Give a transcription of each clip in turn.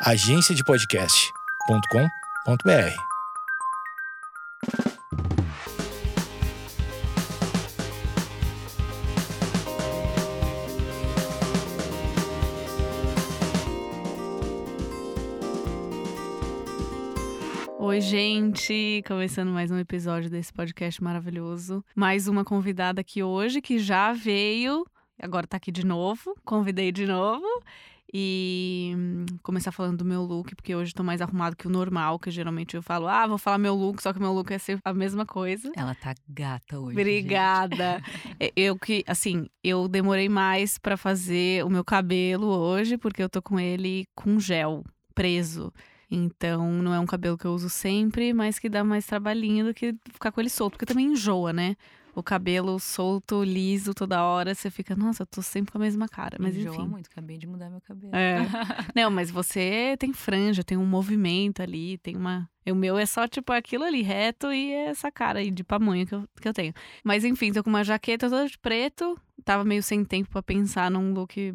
agenciadepodcast.com.br. Oi, gente! Começando mais um episódio desse podcast maravilhoso. Mais uma convidada aqui hoje que já veio, agora tá aqui de novo. Convidei de novo. E hum, começar falando do meu look, porque hoje tô mais arrumado que o normal, que geralmente eu falo, ah, vou falar meu look, só que meu look é ser a mesma coisa. Ela tá gata hoje. Obrigada. Eu que, assim, eu demorei mais pra fazer o meu cabelo hoje, porque eu tô com ele com gel preso. Então, não é um cabelo que eu uso sempre, mas que dá mais trabalhinho do que ficar com ele solto, porque também enjoa, né? O cabelo solto, liso toda hora, você fica, nossa, eu tô sempre com a mesma cara. Mas Enjoa enfim. muito, acabei de mudar meu cabelo. É. Não, mas você tem franja, tem um movimento ali, tem uma. O meu é só, tipo, aquilo ali, reto e essa cara aí de pamonha que eu, que eu tenho. Mas enfim, tô com uma jaqueta toda de preto. Tava meio sem tempo pra pensar num look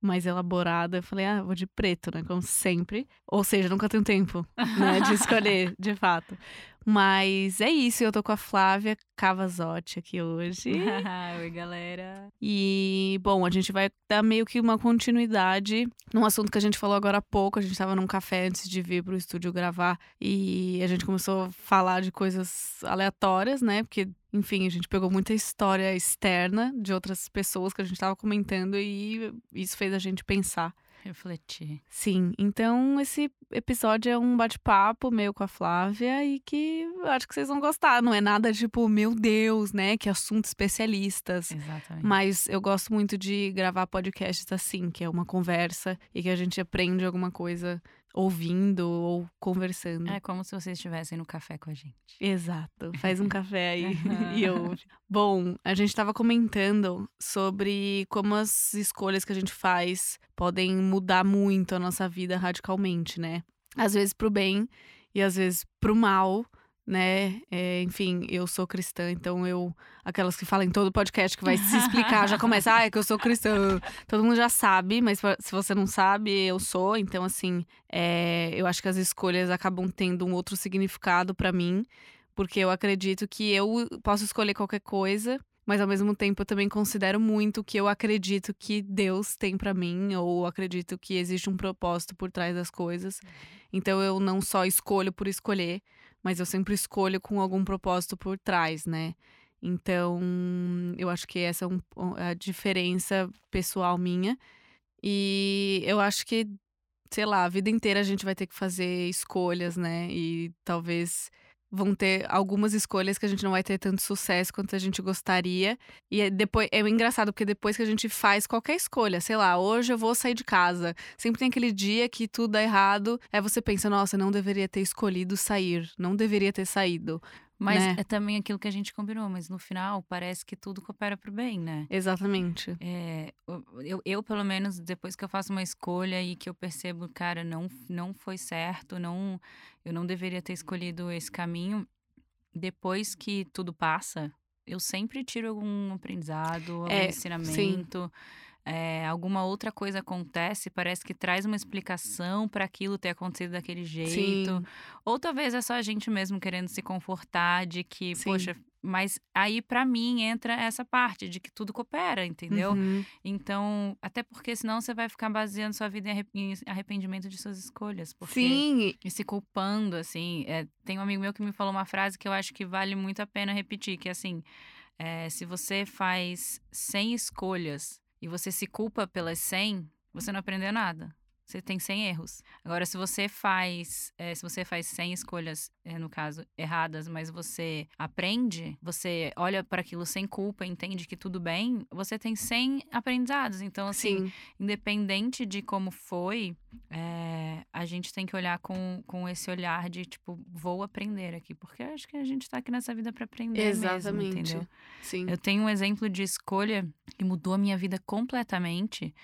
mais elaborado. Eu falei, ah, vou de preto, né? Como sempre. Ou seja, nunca tenho tempo, né? De escolher, de fato. Mas é isso, eu tô com a Flávia Cavazotti aqui hoje. Oi, galera. E, bom, a gente vai dar meio que uma continuidade num assunto que a gente falou agora há pouco. A gente tava num café antes de vir pro estúdio gravar e a gente começou a falar de coisas aleatórias, né? Porque, enfim, a gente pegou muita história externa de outras pessoas que a gente tava comentando e isso fez a gente pensar. Refletir. Sim, então esse episódio é um bate-papo meu com a Flávia e que eu acho que vocês vão gostar. Não é nada tipo, meu Deus, né? Que assunto especialistas. Exatamente. Mas eu gosto muito de gravar podcasts assim, que é uma conversa e que a gente aprende alguma coisa ouvindo ou conversando. É como se vocês estivessem no café com a gente. Exato. Faz um café aí e ouve. Bom, a gente estava comentando sobre como as escolhas que a gente faz podem mudar muito a nossa vida radicalmente, né? Às vezes pro bem e às vezes pro mal, né? É, enfim, eu sou cristã, então eu. Aquelas que falam em todo podcast que vai se explicar, já começa, ah, é que eu sou cristã. Todo mundo já sabe, mas se você não sabe, eu sou. Então, assim, é, eu acho que as escolhas acabam tendo um outro significado para mim, porque eu acredito que eu posso escolher qualquer coisa. Mas ao mesmo tempo eu também considero muito que eu acredito que Deus tem para mim, ou acredito que existe um propósito por trás das coisas. Então eu não só escolho por escolher, mas eu sempre escolho com algum propósito por trás, né? Então, eu acho que essa é um, a diferença pessoal minha. E eu acho que, sei lá, a vida inteira a gente vai ter que fazer escolhas, né? E talvez vão ter algumas escolhas que a gente não vai ter tanto sucesso quanto a gente gostaria. E é depois é engraçado porque depois que a gente faz qualquer escolha, sei lá, hoje eu vou sair de casa, sempre tem aquele dia que tudo dá errado, aí você pensa, nossa, não deveria ter escolhido sair, não deveria ter saído. Mas né? é também aquilo que a gente combinou, mas no final parece que tudo coopera pro bem, né? Exatamente. É, eu, eu, pelo menos, depois que eu faço uma escolha e que eu percebo, cara, não, não foi certo, não, eu não deveria ter escolhido esse caminho, depois que tudo passa, eu sempre tiro algum aprendizado, algum É, ensinamento. É, alguma outra coisa acontece, parece que traz uma explicação para aquilo ter acontecido daquele jeito. Sim. Ou talvez é só a gente mesmo querendo se confortar de que, Sim. poxa, mas aí pra mim entra essa parte de que tudo coopera, entendeu? Uhum. Então, até porque senão você vai ficar baseando sua vida em arrependimento de suas escolhas. Porque Sim, e se culpando, assim. é, tem um amigo meu que me falou uma frase que eu acho que vale muito a pena repetir, que é assim: é, se você faz 100 escolhas e você se culpa pelas 100, você não aprendeu nada. Você tem 100 erros. Agora, se você faz, é, se você faz 100 escolhas, é, no caso, erradas, mas você aprende, você olha para aquilo sem culpa, entende que tudo bem, você tem 100 aprendizados. Então, assim, sim. independente de como foi, é, a gente tem que olhar com, com esse olhar de, tipo, vou aprender aqui. Porque eu acho que a gente tá aqui nessa vida para aprender Exatamente. mesmo, entendeu? Sim. Eu tenho um exemplo de escolha que mudou a minha vida completamente.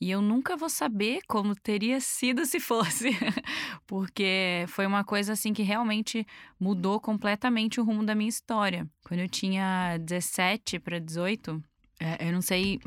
E eu nunca vou saber como teria sido se fosse. Porque foi uma coisa assim que realmente mudou completamente o rumo da minha história. Quando eu tinha 17 para 18, É, eu não sei,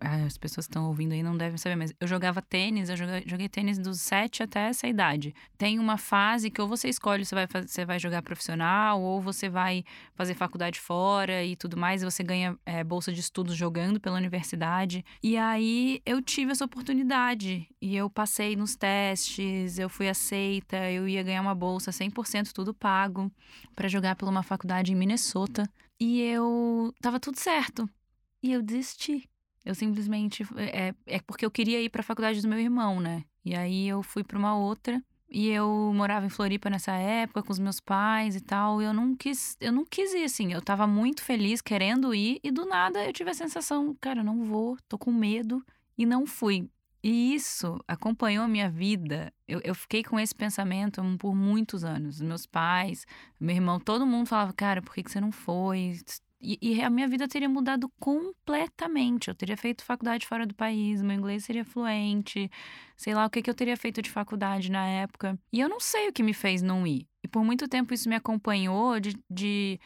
é, as pessoas estão ouvindo aí não devem saber, mas eu jogava tênis, eu joguei, joguei tênis dos 7 até essa idade. Tem uma fase que ou você escolhe se vai, você vai jogar profissional, ou você vai fazer faculdade fora e tudo mais, e você ganha é, bolsa de estudos jogando pela universidade. E aí eu tive essa oportunidade, e eu passei nos testes, eu fui aceita, eu ia ganhar uma bolsa 100% tudo pago para jogar pela uma faculdade em Minnesota. E eu tava tudo certo. E eu desisti. Eu simplesmente. É, é porque eu queria ir para a faculdade do meu irmão, né? E aí eu fui para uma outra. E eu morava em Floripa nessa época com os meus pais e tal. E eu não quis, eu não quis ir assim. Eu tava muito feliz querendo ir e do nada eu tive a sensação, cara, não vou, tô com medo e não fui. E isso acompanhou a minha vida. Eu, eu fiquei com esse pensamento por muitos anos. Meus pais, meu irmão, todo mundo falava, cara, por que, que você não foi? E, e, a minha vida teria mudado completamente. Eu teria feito faculdade fora do país, meu inglês seria fluente, sei lá o que, que eu teria feito de faculdade na época. E eu não sei o que me fez não ir. E por muito tempo isso me acompanhou de. de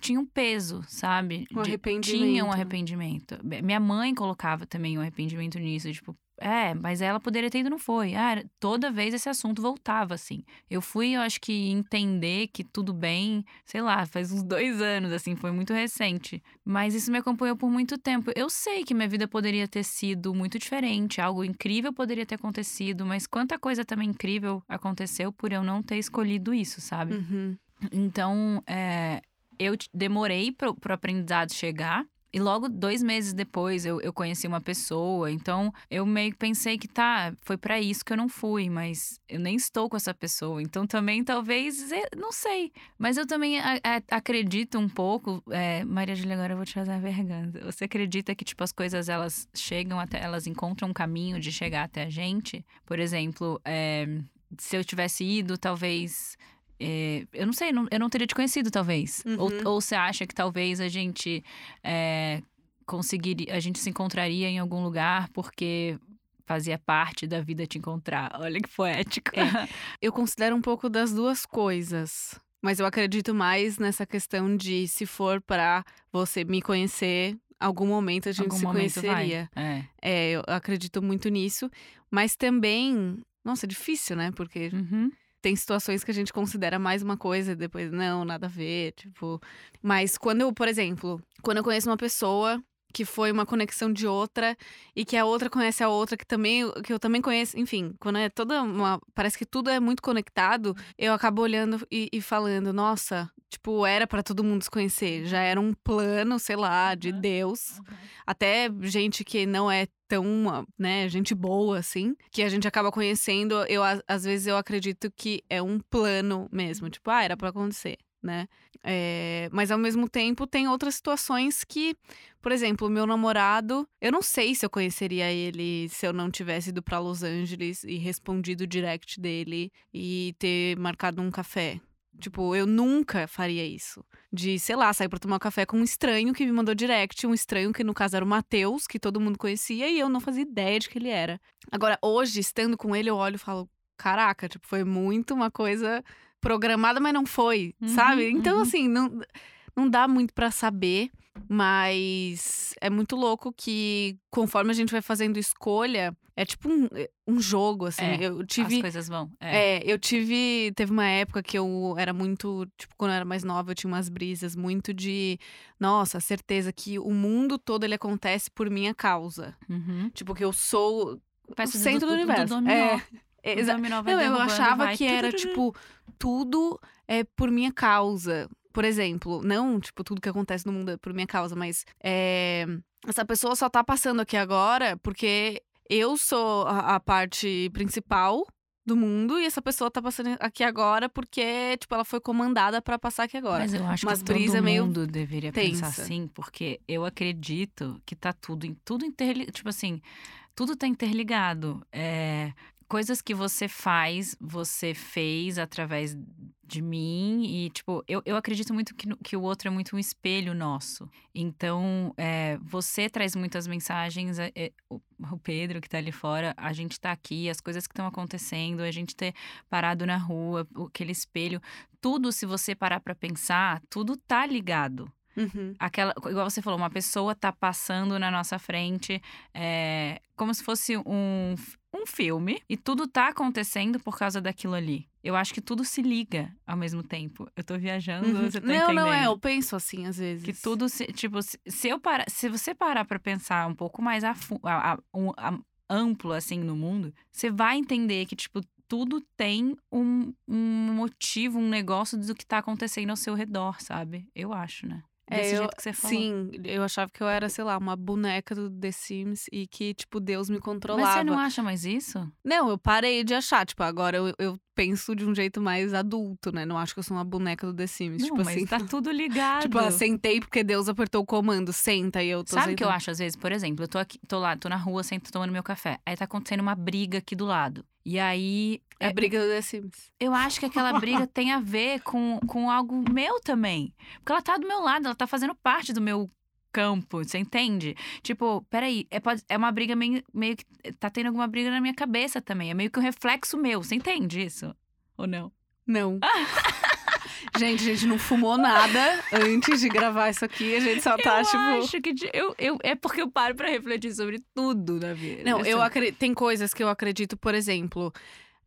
tinha um peso, sabe? Um arrependimento. Tinha um arrependimento. Minha mãe colocava também um arrependimento nisso, tipo, é, mas ela poderia ter ido, não foi. Ah, toda vez esse assunto voltava, assim. Eu fui, eu acho que, entender que tudo bem, sei lá, faz uns dois anos, assim, foi muito recente. Mas isso me acompanhou por muito tempo. Eu sei que minha vida poderia ter sido muito diferente, algo incrível poderia ter acontecido, mas quanta coisa também incrível aconteceu por eu não ter escolhido isso, sabe? Uhum. Então, é, eu demorei para o aprendizado chegar. E logo dois meses depois eu, eu conheci uma pessoa. Então eu meio que pensei que tá, foi para isso que eu não fui, mas eu nem estou com essa pessoa. Então também talvez, é, não sei. Mas eu também a, a, acredito um pouco. É, Maria Júlia, agora eu vou te fazer a vergonha. Você acredita que, tipo, as coisas elas chegam até, elas encontram um caminho de chegar até a gente? Por exemplo, é, se eu tivesse ido, talvez é, eu não sei, não, eu não teria te conhecido, talvez. Uhum. Ou, ou você acha que talvez a gente é, conseguiria, a gente se encontraria em algum lugar porque fazia parte da vida te encontrar. Olha que poético. É. Eu considero um pouco das duas coisas. Mas eu acredito mais nessa questão de se for para você me conhecer, algum momento a gente algum se conheceria. É. é. eu acredito muito nisso. Mas também, nossa, é difícil, né? Porque uhum tem situações que a gente considera mais uma coisa e depois, não, nada a ver, tipo. Mas quando eu, por exemplo, quando eu conheço uma pessoa que foi uma conexão de outra e que a outra conhece a outra que também que eu também conheço, enfim, quando é toda uma parece que tudo é muito conectado, eu acabo olhando e, e falando, nossa, tipo, era para todo mundo se conhecer, já era um plano, sei lá, de Deus. Até gente que não é tão, né, gente boa assim, que a gente acaba conhecendo, eu às vezes eu acredito que é um plano mesmo, tipo, ah, era para acontecer né? É, mas ao mesmo tempo tem outras situações que, por exemplo, o meu namorado, eu não sei se eu conheceria ele se eu não tivesse ido para Los Angeles e respondido o direct dele e ter marcado um café. Tipo, eu nunca faria isso. De, sei lá, sair pra tomar um café com um estranho que me mandou direct, um estranho que no caso era o Matheus, que todo mundo conhecia, e eu não fazia ideia de que ele era. Agora, hoje, estando com ele, eu olho e falo: caraca, tipo, foi muito uma coisa programada, mas não foi, uhum, sabe? Então, uhum. assim, não, não dá muito para saber, mas é muito louco que conforme a gente vai fazendo escolha, é tipo um, eh, um jogo, assim. É, eu tive. As coisas vão. É. é. eu tive. Teve uma época que eu era muito. Tipo, quando eu era mais nova, eu tinha umas brisas muito de. Nossa, certeza que o mundo todo ele acontece por minha causa. Uhum. Tipo, que eu sou. O centro do, do universo. Do é. Exa não, eu achava que era, tipo, tudo é por minha causa. Por exemplo, não, tipo, tudo que acontece no mundo é por minha causa, mas é, essa pessoa só tá passando aqui agora porque eu sou a, a parte principal do mundo e essa pessoa tá passando aqui agora porque, tipo, ela foi comandada para passar aqui agora. Mas eu acho Mas que todo mundo meio deveria tensa. pensar assim, porque eu acredito que tá tudo, tudo interligado, tipo assim, tudo tá interligado. É, coisas que você faz, você fez através de mim. E, tipo, eu, eu acredito muito que, que o outro é muito um espelho nosso. Então, é, você traz muitas mensagens. É, é, o, Pedro, que tá ali fora, a gente tá aqui, as coisas que estão acontecendo, a gente ter parado na rua, aquele espelho. Tudo, se você parar para pensar, tudo tá ligado. Uhum. Aquela, igual você falou, uma pessoa tá passando na nossa frente, é, como se fosse um, um filme, e tudo tá acontecendo por causa daquilo ali. Eu acho que tudo se liga ao mesmo tempo. Eu tô viajando, Uhum. você tá não, entendendo? não é, eu penso assim às vezes. Que tudo se. Tipo, se, se eu parar, se você parar pra pensar um pouco mais a, a- a- amplo, assim, no mundo, você vai entender que, tipo, tudo tem um, um motivo, um negócio do que tá acontecendo ao seu redor, sabe? Eu acho, né? É, Desse eu- jeito que você falou. Sim, eu achava que eu era, sei lá, uma boneca do The Sims e que, tipo, Deus me controlava. Mas você não acha mais isso? Não, eu parei de achar. Tipo, agora eu, eu penso de um jeito mais adulto, né? Não acho que eu sou uma boneca do The Sims. não, tipo mas assim. tá tudo ligado. Tipo, ah, sentei porque Deus apertou o comando, senta e eu tô Sabe o que eu acho às vezes? Por exemplo, eu tô aqui, tô lá, tô na rua, sento tomando meu café. Aí tá acontecendo uma briga aqui do lado. E aí É a briga do The Sims. Eu acho que aquela briga tem a ver com, com algo meu também. Porque ela tá do meu lado, ela tá fazendo parte do meu campo, você entende? Tipo, peraí, é, pode- é uma briga meio, meio que. Tá tendo alguma briga na minha cabeça também. É meio que um reflexo meu, você entende isso? Ou não? Não. gente, a gente não fumou nada antes de gravar isso aqui. A gente só tá, eu tipo. acho que. de- Eu, eu, é porque eu paro pra refletir sobre tudo na vida. Não, eu Assim, acredito. Tem coisas que eu acredito, por exemplo.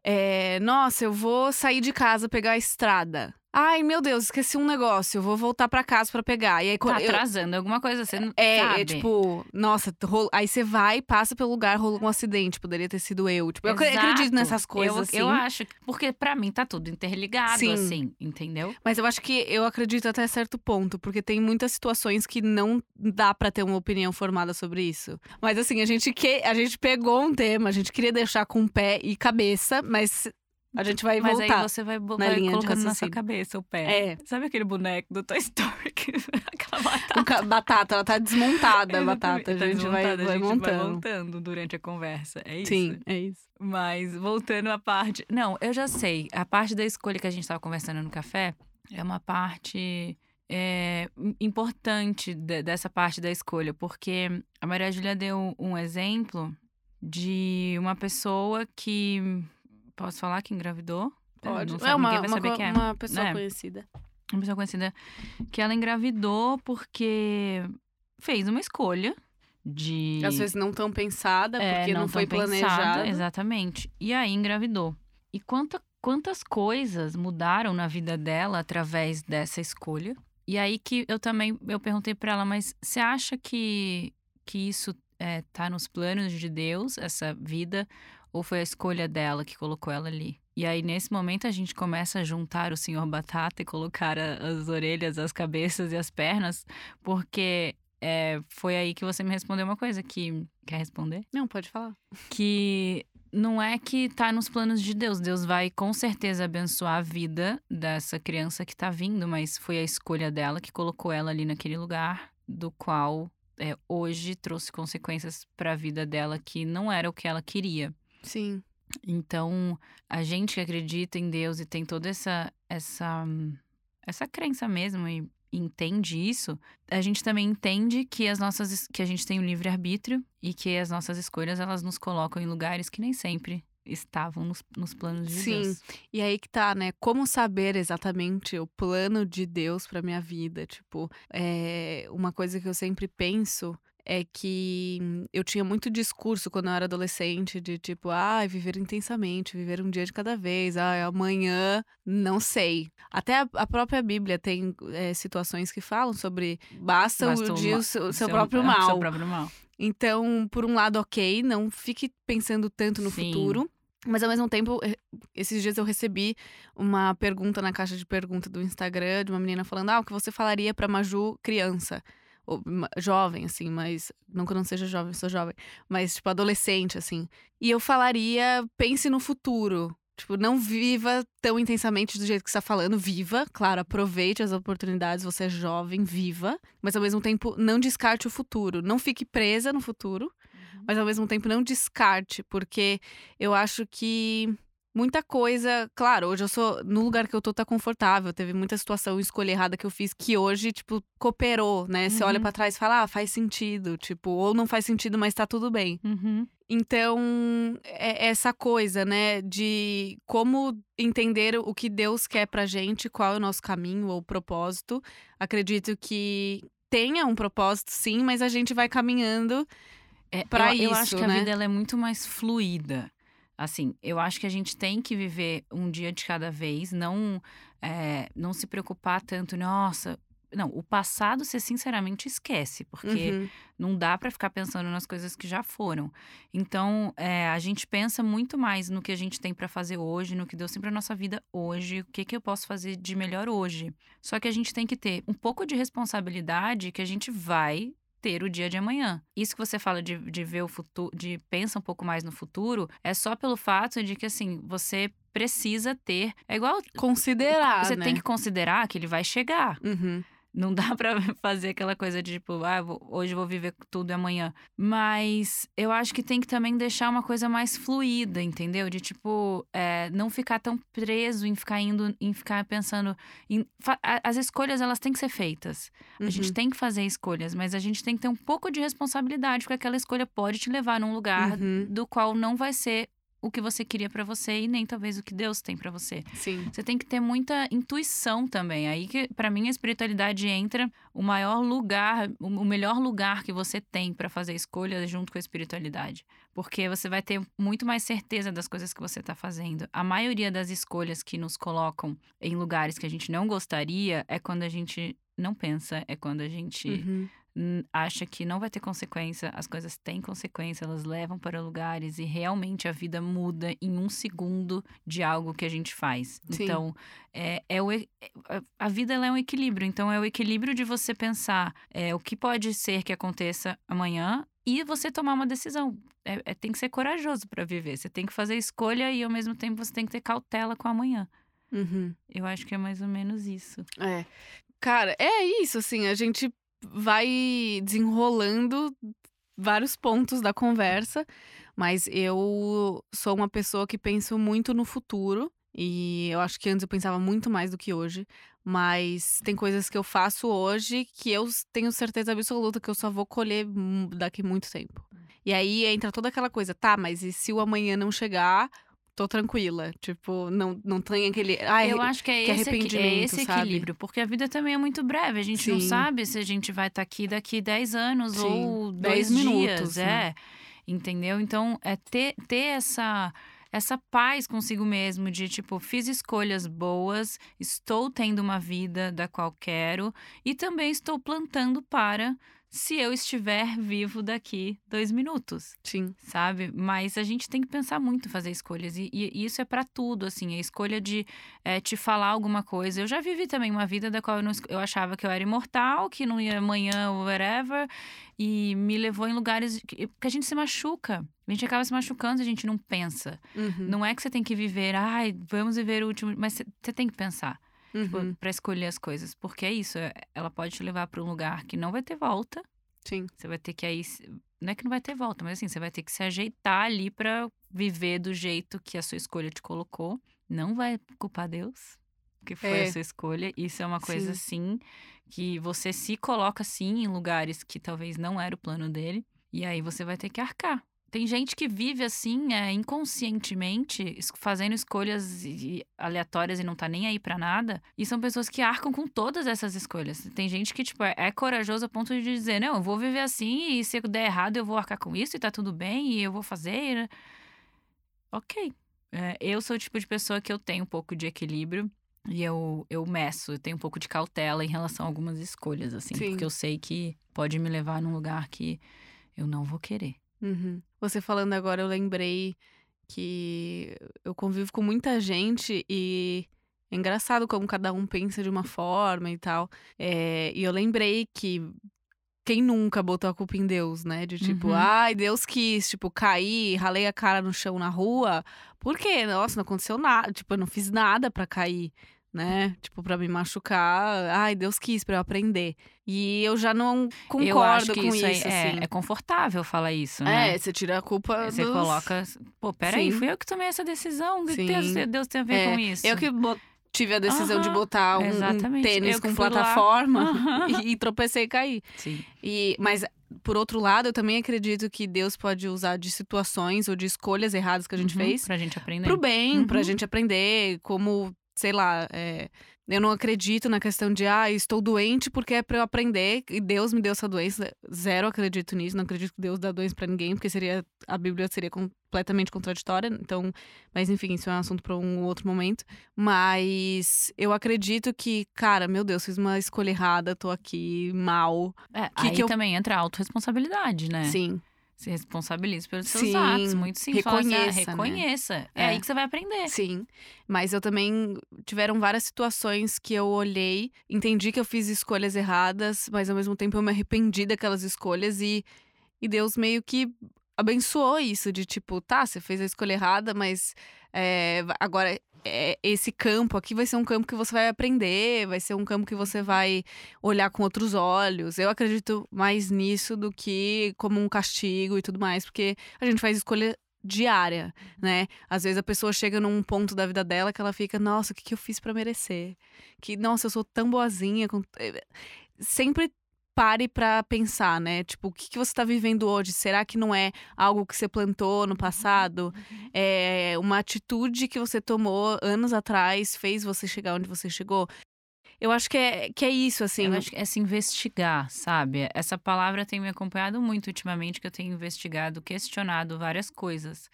é, nossa, eu vou sair de casa pegar a estrada. Ai, meu Deus, esqueci um negócio. Eu vou voltar pra casa pra pegar. E aí, Tá eu- atrasando alguma coisa, você não. É, sabe? é tipo, nossa, rolo- aí você vai, passa pelo lugar, rolou um acidente, poderia ter sido eu. Tipo, eu acre- acredito Exato. nessas coisas, eu, assim. Eu acho, que- porque pra mim tá tudo interligado, Sim. assim, entendeu? Mas eu acho que eu acredito até certo ponto, porque tem muitas situações que não dá pra ter uma opinião formada sobre isso. Mas assim, a gente que a gente pegou um tema, a gente queria deixar com pé e cabeça, mas a gente vai Mas voltar. aí você vai, vai colocando na sua cabeça o pé. É, Sabe aquele boneco do Toy Story? que- Aquela batata. batata, ela tá desmontada, a batata. A Tá gente vai, desmontada, vai a gente montando. vai montando durante a conversa. É isso? Sim, é isso. Mas voltando à parte. Não, eu já sei. A parte da escolha que a gente estava conversando no café é uma parte é, im- importante de- dessa parte da escolha, porque a Maria Júlia deu um exemplo de uma pessoa que. Posso falar que engravidou? É, Pode. não é sabe, uma, ninguém vai uma, saber co- quem é. uma pessoa né? conhecida. Uma pessoa conhecida que ela engravidou porque fez uma escolha de. Às vezes não tão pensada, É, porque não, foi tão pensada, planejada. Exatamente. E aí engravidou. E quanta, quantas coisas mudaram na vida dela através dessa escolha? E aí que eu também eu perguntei pra ela, mas você acha que, que isso é, tá nos planos de Deus, essa vida, ou foi a escolha dela que colocou ela ali? E aí, nesse momento, a gente começa a juntar o senhor Batata e colocar a- as orelhas, as cabeças e as pernas, porque é, foi aí que você me respondeu uma coisa que. Quer responder? Não, pode falar. que não é que tá nos planos de Deus. Deus vai com certeza abençoar a vida dessa criança que tá vindo, mas foi a escolha dela que colocou ela ali naquele lugar, do qual é, hoje trouxe consequências para a vida dela que não era o que ela queria. Sim. Então, a gente que acredita em Deus e tem toda essa essa essa crença mesmo e entende isso, a gente também entende que as nossas que a gente tem o livre arbítrio e que as nossas escolhas elas nos colocam em lugares que nem sempre estavam nos, nos planos de Sim. Deus. E aí que tá, né? Como saber exatamente o plano de Deus pra minha vida? Tipo, é, uma coisa que eu sempre penso é que eu tinha muito discurso quando eu era adolescente de tipo, ai, viver intensamente, viver um dia de cada vez, ai, amanhã, não sei. Até a, a própria Bíblia tem é, situações que falam sobre basta, Basta o dia o seu, o seu seu- próprio é, mal. Seu próprio mal. Então, por um lado, ok, não fique pensando tanto no Sim. futuro. Mas ao mesmo tempo, eh, esses dias eu recebi uma pergunta na caixa de pergunta do Instagram de uma menina falando: Ah, o que você falaria pra Maju criança? Jovem, assim, mas. Não que eu não seja jovem, sou jovem. Mas, tipo, adolescente, assim. E eu falaria: pense no futuro. Tipo, não viva tão intensamente do jeito que você tá falando. Viva, claro, aproveite as oportunidades. Você é jovem, viva. Mas ao mesmo tempo, não descarte o futuro. Não fique presa no futuro mas ao mesmo tempo não descarte, porque eu acho que muita coisa, claro, hoje eu sou no lugar que eu tô tá confortável, teve muita situação escolha errada que eu fiz que hoje, tipo, cooperou, né? Você olha Uhum. pra trás e fala: "Ah, faz sentido", tipo, ou não faz sentido, mas tá tudo bem. Uhum. Então, é essa coisa, né, de como entender o que Deus quer pra gente, qual é o nosso caminho ou propósito. Acredito que tenha um propósito, sim, mas a gente vai caminhando É, pra eu, eu isso, acho que a né? vida ela é muito mais fluida. Assim, eu acho que a gente tem que viver um dia de cada vez, não, é, não se preocupar tanto, nossa. Não, o passado você sinceramente esquece, porque Uhum, não dá pra ficar pensando nas coisas que já foram. Então, é, a gente pensa muito mais no que a gente tem pra fazer hoje, no que deu sempre a nossa vida hoje, o que, que eu posso fazer de melhor hoje. Só que a gente tem que ter um pouco de responsabilidade que a gente vai ter o dia de amanhã. Isso que você fala de, de ver o futuro, de pensa um pouco mais no futuro, é só pelo fato de que, assim, você precisa ter. É igual. Considerar, você né? tem que considerar que ele vai chegar. Uhum, Não dá pra fazer aquela coisa de tipo, ah, vou- hoje vou viver tudo e amanhã. Mas eu acho que tem que também deixar uma coisa mais fluida, entendeu? De tipo, é, não ficar tão preso em ficar indo, em ficar pensando. Em, as escolhas, elas têm que ser feitas. A gente uhum, tem que fazer escolhas, mas a gente tem que ter um pouco de responsabilidade, porque aquela escolha pode te levar num lugar Uhum. do qual não vai ser o que você queria pra você e nem talvez o que Deus tem pra você. Sim. Você tem que ter muita intuição também. Aí que, pra mim, a espiritualidade entra o maior lugar, o melhor lugar que você tem pra fazer escolhas junto com a espiritualidade. Porque você vai ter muito mais certeza das coisas que você tá fazendo. A maioria das escolhas que nos colocam em lugares que a gente não gostaria é quando a gente não pensa, é quando a gente Uhum, hum, acha que não vai ter consequência, as coisas têm consequência, elas levam para lugares e realmente a vida muda em um segundo de algo que a gente faz. Sim. Então, é, é o, é- a vida é um equilíbrio. Então, é o equilíbrio de você pensar é, o que pode ser que aconteça amanhã e você tomar uma decisão. É, é- tem que ser corajoso para viver. Você tem que fazer escolha e, ao mesmo tempo, você tem que ter cautela com amanhã. uhum. Eu acho que é mais ou menos isso. É. Cara, é isso, assim, a gente vai desenrolando vários pontos da conversa, mas eu sou uma pessoa que penso muito no futuro. E eu acho que antes eu pensava muito mais do que hoje. Mas tem coisas que eu faço hoje que eu tenho certeza absoluta que eu só vou colher daqui muito tempo. E aí entra toda aquela coisa, tá, mas e se o amanhã não chegar, tô tranquila. Tipo, não, não tem aquele. Ai, eu acho que é que esse, é arrependimento, esse sabe? equilíbrio, porque a vida também é muito breve. A gente não Sim. sabe se a gente vai estar aqui daqui 10 anos Sim, ou 10 dois minutos, dias. né? É. Entendeu? Então, é ter, ter essa. Essa paz consigo mesmo, de tipo, fiz escolhas boas, estou tendo uma vida da qual quero e também estou plantando para se eu estiver vivo daqui dois minutos Sim. sabe? Mas a gente tem que pensar muito em fazer escolhas. E, e isso é pra tudo, assim. A escolha de eh, te falar alguma coisa. Eu já vivi também uma vida da qual eu, não eu achava que eu era imortal, que não ia amanhã ou whatever. E me levou em lugares que, que a gente se machuca. A gente acaba se machucando, a gente não pensa. Uhum. Não é que você tem que viver, ai, vamos viver o último. Mas você tem que pensar Uhum. pra escolher as coisas. Porque é isso, é- ela pode te levar pra um lugar que não vai ter volta. Sim. Você vai ter que aí. Não é que não vai ter volta, mas assim, você vai ter que se ajeitar ali pra viver do jeito que a sua escolha te colocou. Não vai culpar Deus, que foi É. a sua escolha. Isso é uma coisa Sim. assim que você se coloca assim em lugares que talvez não era o plano dele. E aí você vai ter que arcar. Tem gente que vive assim, é, inconscientemente, fazendo escolhas e- aleatórias e não tá nem aí pra nada. E são pessoas que arcam com todas essas escolhas. Tem gente que, tipo, é, é corajoso a ponto de dizer, não, eu vou viver assim e se der errado eu vou arcar com isso e tá tudo bem e eu vou fazer. Ok. É, eu sou o tipo de pessoa que eu tenho um pouco de equilíbrio. E eu, eu meço, eu tenho um pouco de cautela em relação a algumas escolhas, assim. Sim. Porque eu sei que pode me levar num lugar que eu não vou querer. Uhum. Você falando agora, eu lembrei que eu convivo com muita gente e é engraçado como cada um pensa de uma forma e tal. É, e eu lembrei que quem nunca botou a culpa em Deus, né? De tipo, Uhum. ai, Deus quis, tipo, cair, ralei a cara no chão na rua. Por quê? Nossa, não aconteceu nada. Tipo, eu não fiz nada pra cair, né? Tipo, pra me machucar. Ai, Deus quis pra eu aprender. E eu já não concordo eu acho que com isso, isso, aí é, assim. é confortável falar isso, né? É, você tira a culpa Você dos... coloca. Pô, peraí, fui eu que tomei essa decisão. O que Sim. Deus, Deus tem a ver É, com isso? Eu que tive a decisão de Aham, botar um- um, tênis com plataforma Aham. e, e tropecei e caí. Sim. E, mas, por outro lado, eu também acredito que Deus pode usar de situações ou de escolhas erradas que a gente Uhum, fez Pra gente aprender. pro bem, pra Uhum. gente aprender como, sei lá, é, eu não acredito na questão de, ah, estou doente porque é pra eu aprender e Deus me deu essa doença. Zero acredito nisso, não acredito que Deus dá doença pra ninguém, porque seria a Bíblia seria completamente contraditória. Então, mas enfim, isso é um assunto pra um outro momento. Mas eu acredito que, cara, meu Deus, fiz uma escolha errada, tô aqui mal. É, que aí que eu- também entra a autorresponsabilidade, né? Sim. Se responsabilize pelos seus Sim, atos. Muito simples. Falar assim, ah, reconheça, né? reconheça. É. É. aí que você vai aprender. Sim, mas eu também tiveram várias situações que eu olhei, entendi que eu fiz escolhas erradas, mas ao mesmo tempo eu me arrependi daquelas escolhas e, e Deus meio que abençoou isso de tipo, tá, você fez a escolha errada, mas é, agora é, esse campo aqui vai ser um campo que você vai aprender, vai ser um campo que você vai olhar com outros olhos. Eu acredito mais nisso do que como um castigo e tudo mais, porque a gente faz escolha diária, né? Às vezes a pessoa chega num ponto da vida dela que ela fica, nossa, o que, que eu fiz pra merecer? Que, nossa, eu sou tão boazinha. com- eh, Sempre pare pra pensar, né? Tipo, o que, que você tá vivendo hoje? Será que não é algo que você plantou no passado? É uma atitude que você tomou anos atrás fez você chegar onde você chegou? Eu acho que é, que é isso, assim. Eu acho que é se investigar, sabe? Essa palavra tem me acompanhado muito ultimamente, que eu tenho investigado, questionado várias coisas.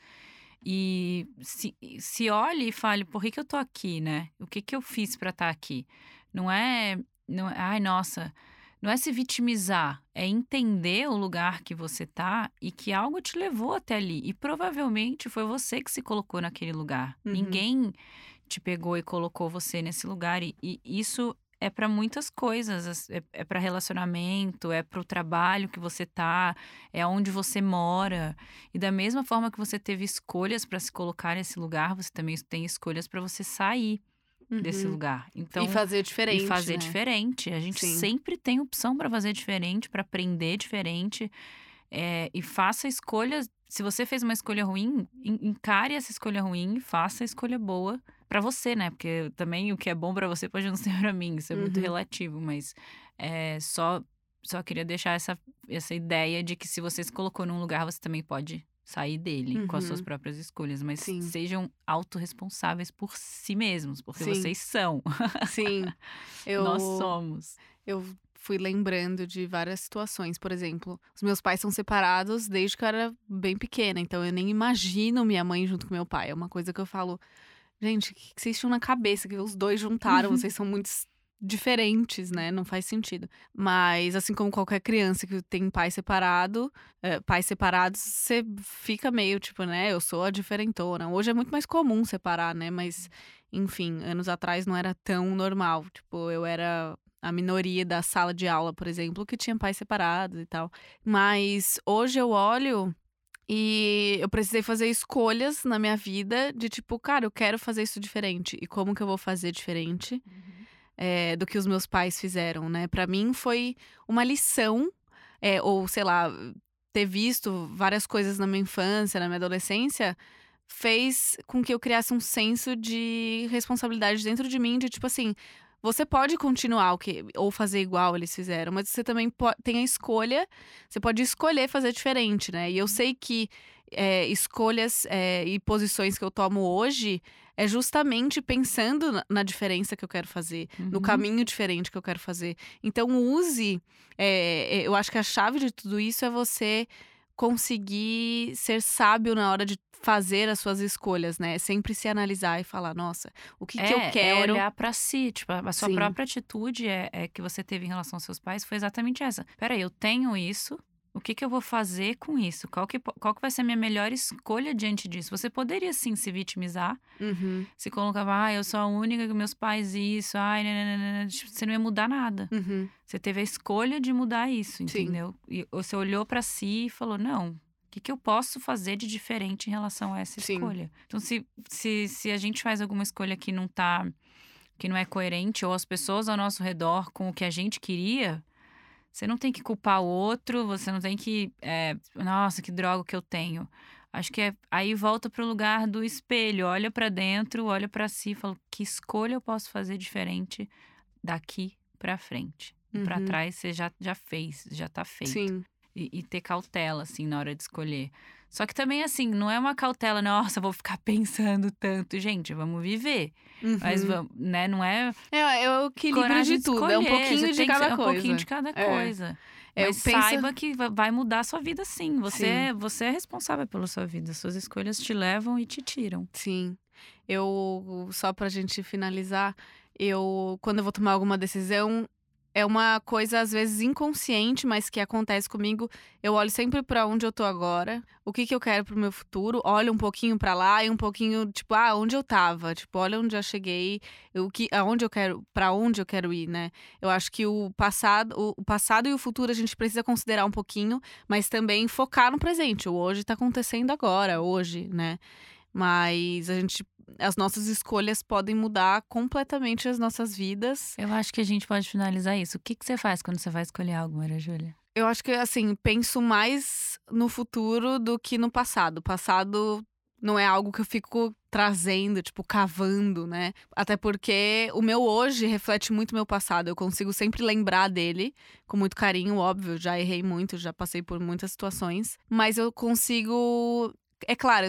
E se, se olhe e fale, por que, que eu tô aqui, né? O que, que eu fiz pra estar aqui? Não é, não é. Ai, nossa. Não é se vitimizar, é entender o lugar que você tá e que algo te levou até ali. E provavelmente foi você que se colocou naquele lugar. Uhum. Ninguém te pegou e colocou você nesse lugar. E, e isso é para muitas coisas. as- É, é para relacionamento, é para o trabalho que você tá, é onde você mora. E da mesma forma que você teve escolhas para se colocar nesse lugar, você também tem escolhas para você sair desse Uhum. lugar. Então, e fazer diferente. e fazer né? diferente. A gente Sim. sempre tem opção para fazer diferente, para aprender diferente. É, e faça escolhas. Se você fez uma escolha ruim, en- encare essa escolha ruim e faça a escolha boa para você, né? Porque também o que é bom para você pode não ser para mim. Isso é muito Uhum. relativo, mas é, só só queria deixar essa, essa ideia de que se você se colocou num lugar, você também pode sair dele com as suas Uhum. próprias escolhas, mas Sim. sejam autorresponsáveis por si mesmos, porque Sim. vocês são. Sim. Eu, Nós somos. eu fui lembrando de várias situações. Por exemplo, os meus pais são separados desde que eu era bem pequena. Então eu nem imagino minha mãe junto com meu pai. É uma coisa que eu falo, gente, o que vocês tinham na cabeça? Que os dois juntaram, Uhum. vocês são muito diferentes, né? Não faz sentido. Mas assim como qualquer criança que tem pai separado, é, pais separados, você fica meio tipo, né? Eu sou a diferentona. Hoje é muito mais comum separar, né? Mas, enfim, anos atrás não era tão normal. Tipo, eu era a minoria da sala de aula, por exemplo, que tinha pais separados e tal. Mas hoje eu olho e eu precisei fazer escolhas na minha vida de tipo, cara, eu quero fazer isso diferente. E como que eu vou fazer diferente é, do que os meus pais fizeram, né? Pra mim foi uma lição, é, ou sei lá, ter visto várias coisas na minha infância, na minha adolescência, fez com que eu criasse um senso de responsabilidade dentro de mim, de tipo assim. Você pode continuar o que ou fazer igual eles fizeram, mas você também po- tem a escolha. Você pode escolher fazer diferente, né? E eu sei que é, escolhas é, e posições que eu tomo hoje é justamente pensando na, diferença que eu quero fazer, no Uhum. caminho diferente que eu quero fazer. Então, use. é, é, eu acho que a chave de tudo isso é você conseguir ser sábio na hora de fazer as suas escolhas, né? Sempre se analisar e falar, nossa, o que, que eu É, quero? É olhar pra si, tipo, a a sua Sim. própria atitude é, é que você teve em relação aos seus pais foi exatamente essa. Peraí, eu tenho isso, o que, que eu vou fazer com isso? Qual que, qual que vai ser a minha melhor escolha diante disso? Você poderia sim se vitimizar, Uhum, se colocava, ah, eu sou a única que meus pais isso, ai, nananana", tipo, você não ia mudar nada. uhum, Você teve a escolha de mudar isso, Sim. entendeu? E você olhou pra si e falou: não, o que, que eu posso fazer de diferente em relação a essa Sim. escolha? Então, se, se, se a gente faz alguma escolha que não tá. que não é coerente, ou as pessoas ao nosso redor com o que a gente queria. Você não tem que culpar o outro, você não tem que. é, Nossa, que droga que eu tenho. Acho que é, aí volta pro lugar do espelho, olha para dentro, olha para si e fala: que escolha eu posso fazer diferente daqui para frente? Uhum. Para trás você já, já fez, já tá feito. Sim. E, e, ter cautela, assim, na hora de escolher. Só que também, assim, não é uma cautela, nossa, vou ficar pensando tanto. Gente, vamos viver. Uhum. Mas, né, não é. É, é o equilíbrio de tudo. é um pouquinho de cada coisa. É um pouquinho de cada é. coisa. É, Mas penso... saiba que vai mudar a sua vida sim. Você, sim. É, você é responsável pela sua vida. Suas escolhas te levam e te tiram. Sim. Eu, só pra gente finalizar, eu, quando eu vou tomar alguma decisão, é uma coisa às vezes inconsciente, mas que acontece comigo. Eu olho sempre para onde eu tô agora, o que que eu quero pro meu futuro, olho um pouquinho para lá e um pouquinho tipo, ah, onde eu tava, tipo, olha onde eu cheguei, o que aonde eu quero, para onde eu quero ir, né? Eu acho que o passado, o, passado e o futuro a gente precisa considerar um pouquinho, mas também focar no presente. O hoje tá acontecendo agora, hoje, né? Mas a gente as nossas escolhas podem mudar completamente as nossas vidas. Eu acho que a gente pode finalizar isso. O que, que você faz quando você vai escolher algo, Maria Júlia? Eu acho que, assim, penso mais no futuro do que no passado. O passado não é algo que eu fico trazendo, tipo, cavando, né? Até porque o meu hoje reflete muito meu passado. Eu consigo sempre lembrar dele com muito carinho, óbvio. Já errei muito, já passei por muitas situações. Mas eu consigo. É claro,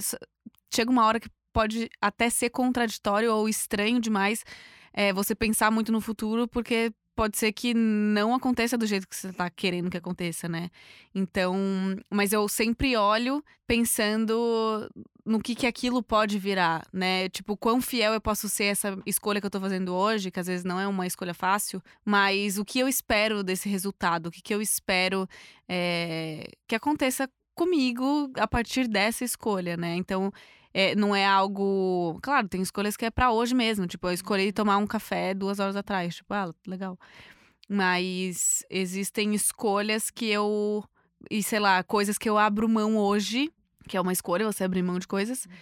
chega uma hora que pode até ser contraditório ou estranho demais é, você pensar muito no futuro, porque pode ser que não aconteça do jeito que você está querendo que aconteça, né? Então, mas eu sempre olho pensando no que que aquilo pode virar, né? Tipo, quão fiel eu posso ser essa escolha que eu tô fazendo hoje, que às vezes não é uma escolha fácil, mas o que eu espero desse resultado, o que que eu espero é, que aconteça comigo a partir dessa escolha, né? Então, é, não é algo. Claro, tem escolhas que é para hoje mesmo. Tipo, eu escolhi tomar um café duas horas atrás. Tipo, ah, legal. Mas existem escolhas que eu. E sei lá, coisas que eu abro mão hoje, que é uma escolha, você abrir mão de coisas. Uhum.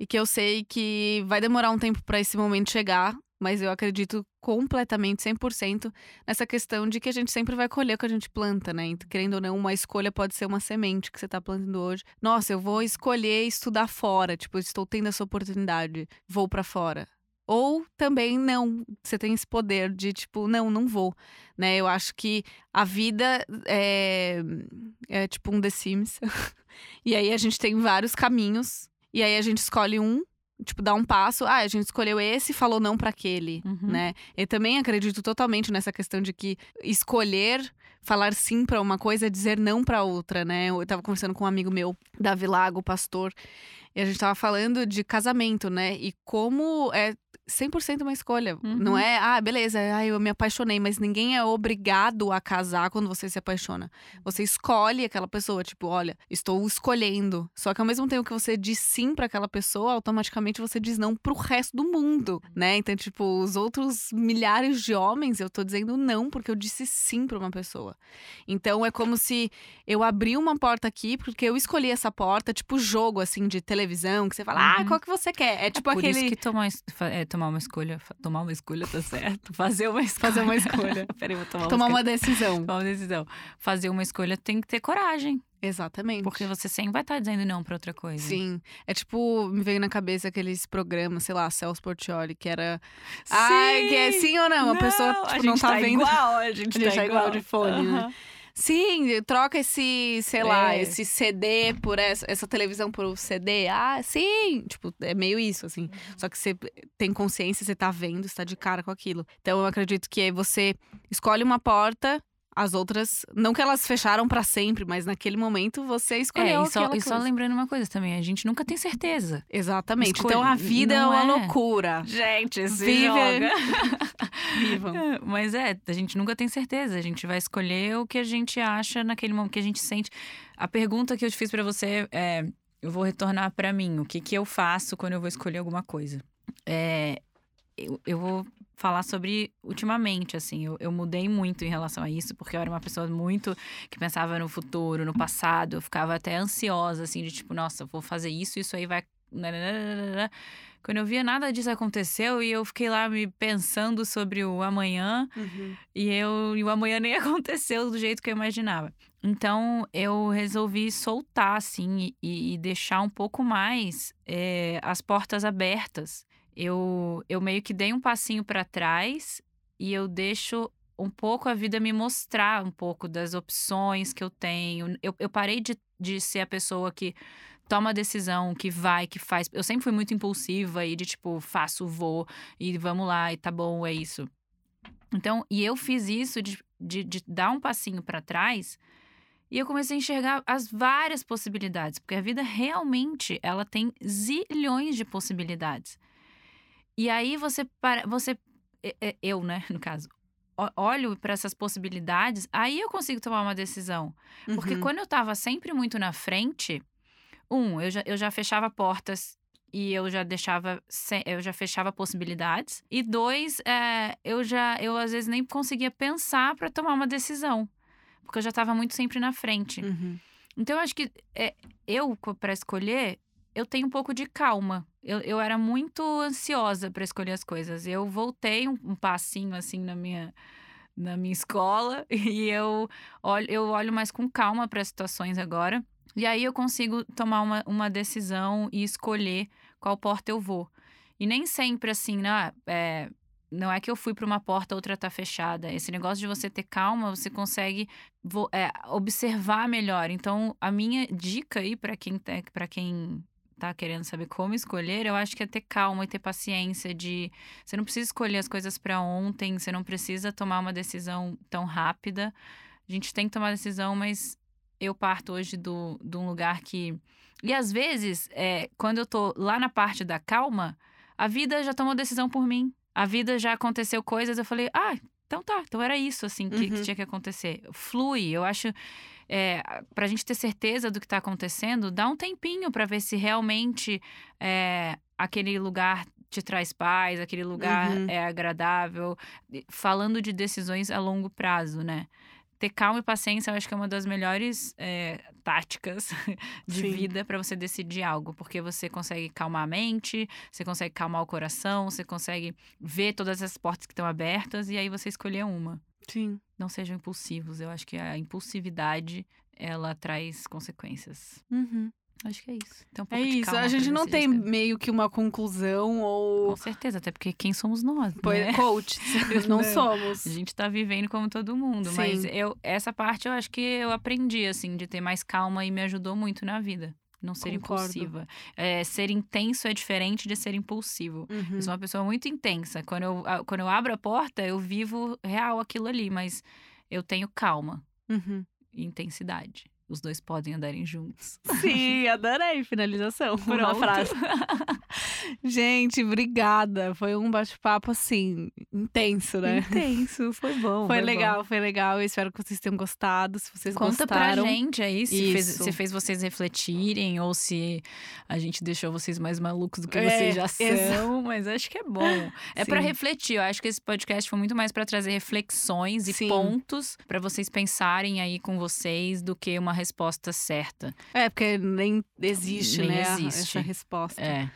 E que eu sei que vai demorar um tempo para esse momento chegar mas eu acredito completamente, 100%, nessa questão de que a gente sempre vai colher o que a gente planta, né? Querendo ou não, uma escolha pode ser uma semente que você está plantando hoje. Nossa, eu vou escolher estudar fora, tipo, estou tendo essa oportunidade, vou para fora. Ou também não, você tem esse poder de tipo, não, não vou, né? Eu acho que a vida é, é tipo um The Sims. e aí a gente tem vários caminhos, e aí a gente escolhe um tipo, dar um passo. Ah, a gente escolheu esse e falou não para aquele, uhum. né? Eu também acredito totalmente nessa questão de que escolher falar sim para uma coisa é dizer não para outra, né? Eu tava conversando com um amigo meu, Davi Lago, pastor, e a gente tava falando de casamento, né? E como é 100% uma escolha. Uhum. Não é, ah, beleza, ah, eu me apaixonei, mas ninguém é obrigado a casar quando você se apaixona. Você escolhe aquela pessoa, tipo, olha, estou escolhendo. Só que ao mesmo tempo que você diz sim para aquela pessoa, automaticamente você diz não pro resto do mundo, né? Então, tipo, os outros milhares de homens, eu tô dizendo não porque eu disse sim para uma pessoa. Então, é como se eu abri uma porta aqui porque eu escolhi essa porta, tipo jogo assim de televisão, que você fala: "Ah, uhum. qual que você quer?". É, é tipo é por aquele isso que tomar, é, tomar uma escolha. Tomar uma escolha, tá certo. Fazer uma escolha. Fazer uma escolha. Peraí, vou tomar, tomar uma, uma decisão. Tomar uma decisão. Fazer uma escolha tem que ter coragem. Exatamente. Porque você sempre vai estar tá dizendo não pra outra coisa. Sim. É tipo, me veio na cabeça aqueles programas, sei lá, Celso Portioli, que era. Sim! Ai, que é sim ou não? A pessoa tipo, não tá, tá vendo. Igual, a gente, a gente tá, tá igual. igual de fone, uhum. né? Sim, troca esse, sei é. lá, esse CD por essa, essa televisão por CD. Ah, sim! Tipo, é meio isso, assim. Uhum. Só que você tem consciência, você tá vendo, você tá de cara com aquilo. Então eu acredito que você escolhe uma porta as outras, não que elas fecharam para sempre, mas naquele momento você escolheu é, e só, e só lembrando uma coisa também, a gente nunca tem certeza. Exatamente. Então a vida é uma é. loucura. Gente, se Vive... joga. Vivam. Mas é, a gente nunca tem certeza. A gente vai escolher o que a gente acha naquele momento que a gente sente. A pergunta que eu te fiz para você é, eu vou retornar para mim. O que que eu faço quando eu vou escolher alguma coisa? É, eu, eu vou falar sobre ultimamente, assim. Eu, eu mudei muito em relação a isso, porque eu era uma pessoa muito que pensava no futuro, no passado. Eu ficava até ansiosa, assim, de tipo, nossa, vou fazer isso, isso aí vai. Quando eu via nada disso aconteceu e eu fiquei lá me pensando sobre o amanhã Uhum. e eu e o amanhã nem aconteceu do jeito que eu imaginava. Então eu resolvi soltar assim e, e deixar um pouco mais eh, as portas abertas. Eu, eu meio que dei um passinho para trás e eu deixo um pouco a vida me mostrar um pouco das opções que eu tenho. Eu, eu parei de, de ser a pessoa que toma decisão, que vai, que faz. Eu sempre fui muito impulsiva e de tipo, faço, vou e vamos lá e tá bom, é isso. Então, e eu fiz isso de, de, de dar um passinho para trás e eu comecei a enxergar as várias possibilidades, porque a vida realmente ela tem zilhões de possibilidades. E aí você para, você eu, né, no caso, olho para essas possibilidades, aí eu consigo tomar uma decisão. Porque Uhum. quando eu tava sempre muito na frente, um, eu já, eu já fechava portas e eu já deixava, eu já fechava possibilidades. E dois, é, eu já, eu às vezes nem conseguia pensar para tomar uma decisão. Porque eu já tava muito sempre na frente. Uhum. Então, eu acho que é, eu, para escolher, eu tenho um pouco de calma. Eu, eu era muito ansiosa para escolher as coisas. Eu voltei um, um passinho assim na minha, na minha escola e eu olho, eu olho mais com calma para as situações agora. E aí eu consigo tomar uma, uma decisão e escolher qual porta eu vou. E nem sempre assim, né? É, não é que eu fui para uma porta, outra tá fechada. Esse negócio de você ter calma, você consegue é, observar melhor. Então, a minha dica aí para quem tá, quem tá querendo saber como escolher, eu acho que é ter calma e ter paciência de você não precisa escolher as coisas para ontem, você não precisa tomar uma decisão tão rápida. A gente tem que tomar decisão, mas eu parto hoje do, de um lugar que e às vezes, é, quando eu tô lá na parte da calma, a vida já tomou decisão por mim. A vida já aconteceu coisas, eu falei, ah, então tá, então era isso, assim, que, que Uhum. tinha que acontecer. Flui, eu acho. É, pra gente ter certeza do que tá acontecendo, dá um tempinho pra ver se realmente é, aquele lugar te traz paz, aquele lugar Uhum. é agradável. Falando de decisões a longo prazo, né? Ter calma e paciência, eu acho que é uma das melhores é, táticas de Sim. vida pra você decidir algo, porque você consegue calmar a mente, você consegue calmar o coração, você consegue ver todas as portas que estão abertas e aí você escolher uma. Sim. Não sejam impulsivos. Eu acho que a impulsividade ela traz consequências. Uhum. Acho que é isso. Então, um É isso. A gente não tem meio que uma conclusão ou Com certeza, até porque quem somos nós, Pois- né? coach. não Não. somos. A gente tá vivendo como todo mundo, mas Sim. eu essa parte eu acho que eu aprendi assim de ter mais calma e me ajudou muito na vida. Não ser Concordo. impulsiva. É, ser intenso é diferente de ser impulsivo. Uhum. Eu sou uma pessoa muito intensa. Quando eu, quando eu abro a porta, eu vivo real aquilo ali, mas eu tenho calma Uhum. e intensidade. Os dois podem andarem juntos. Sim, adorei. Finalização. Uma Pronto. frase. Gente, obrigada. Foi um bate-papo assim, intenso, né? Intenso, foi bom. Foi bom. legal, foi legal. Eu espero que vocês tenham gostado. Se vocês Conta gostaram. pra gente aí se fez, se fez vocês refletirem ou se a gente deixou vocês mais malucos do que É, vocês já são, mas acho que é bom. É pra Sim. refletir. Eu acho que esse podcast foi muito mais pra trazer reflexões e Sim. pontos pra vocês pensarem aí com vocês do que uma resposta certa. É, porque nem existe, Nem né? existe. Essa resposta. É,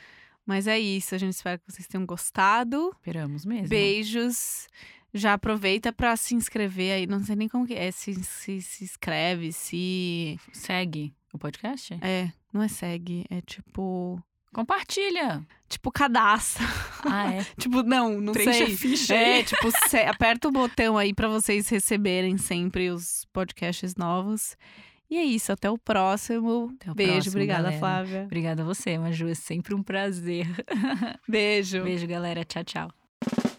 Mas é isso. A gente espera que vocês tenham gostado. esperamos mesmo. Beijos. Já aproveita pra se inscrever aí. Não sei nem como que é. Se, se, se inscreve, se. Segue o podcast? É, não é segue. É tipo. Compartilha. Tipo, cadastra. Ah, é. tipo, não, não Preenche a sei. ficha É, tipo, aperta o botão aí pra vocês receberem sempre os podcasts novos. E é isso, até o próximo. Até o Beijo, próximo, obrigada, galera. Flávia. Obrigada a você, Maju. É sempre um prazer. Beijo. Beijo, galera. Tchau, tchau.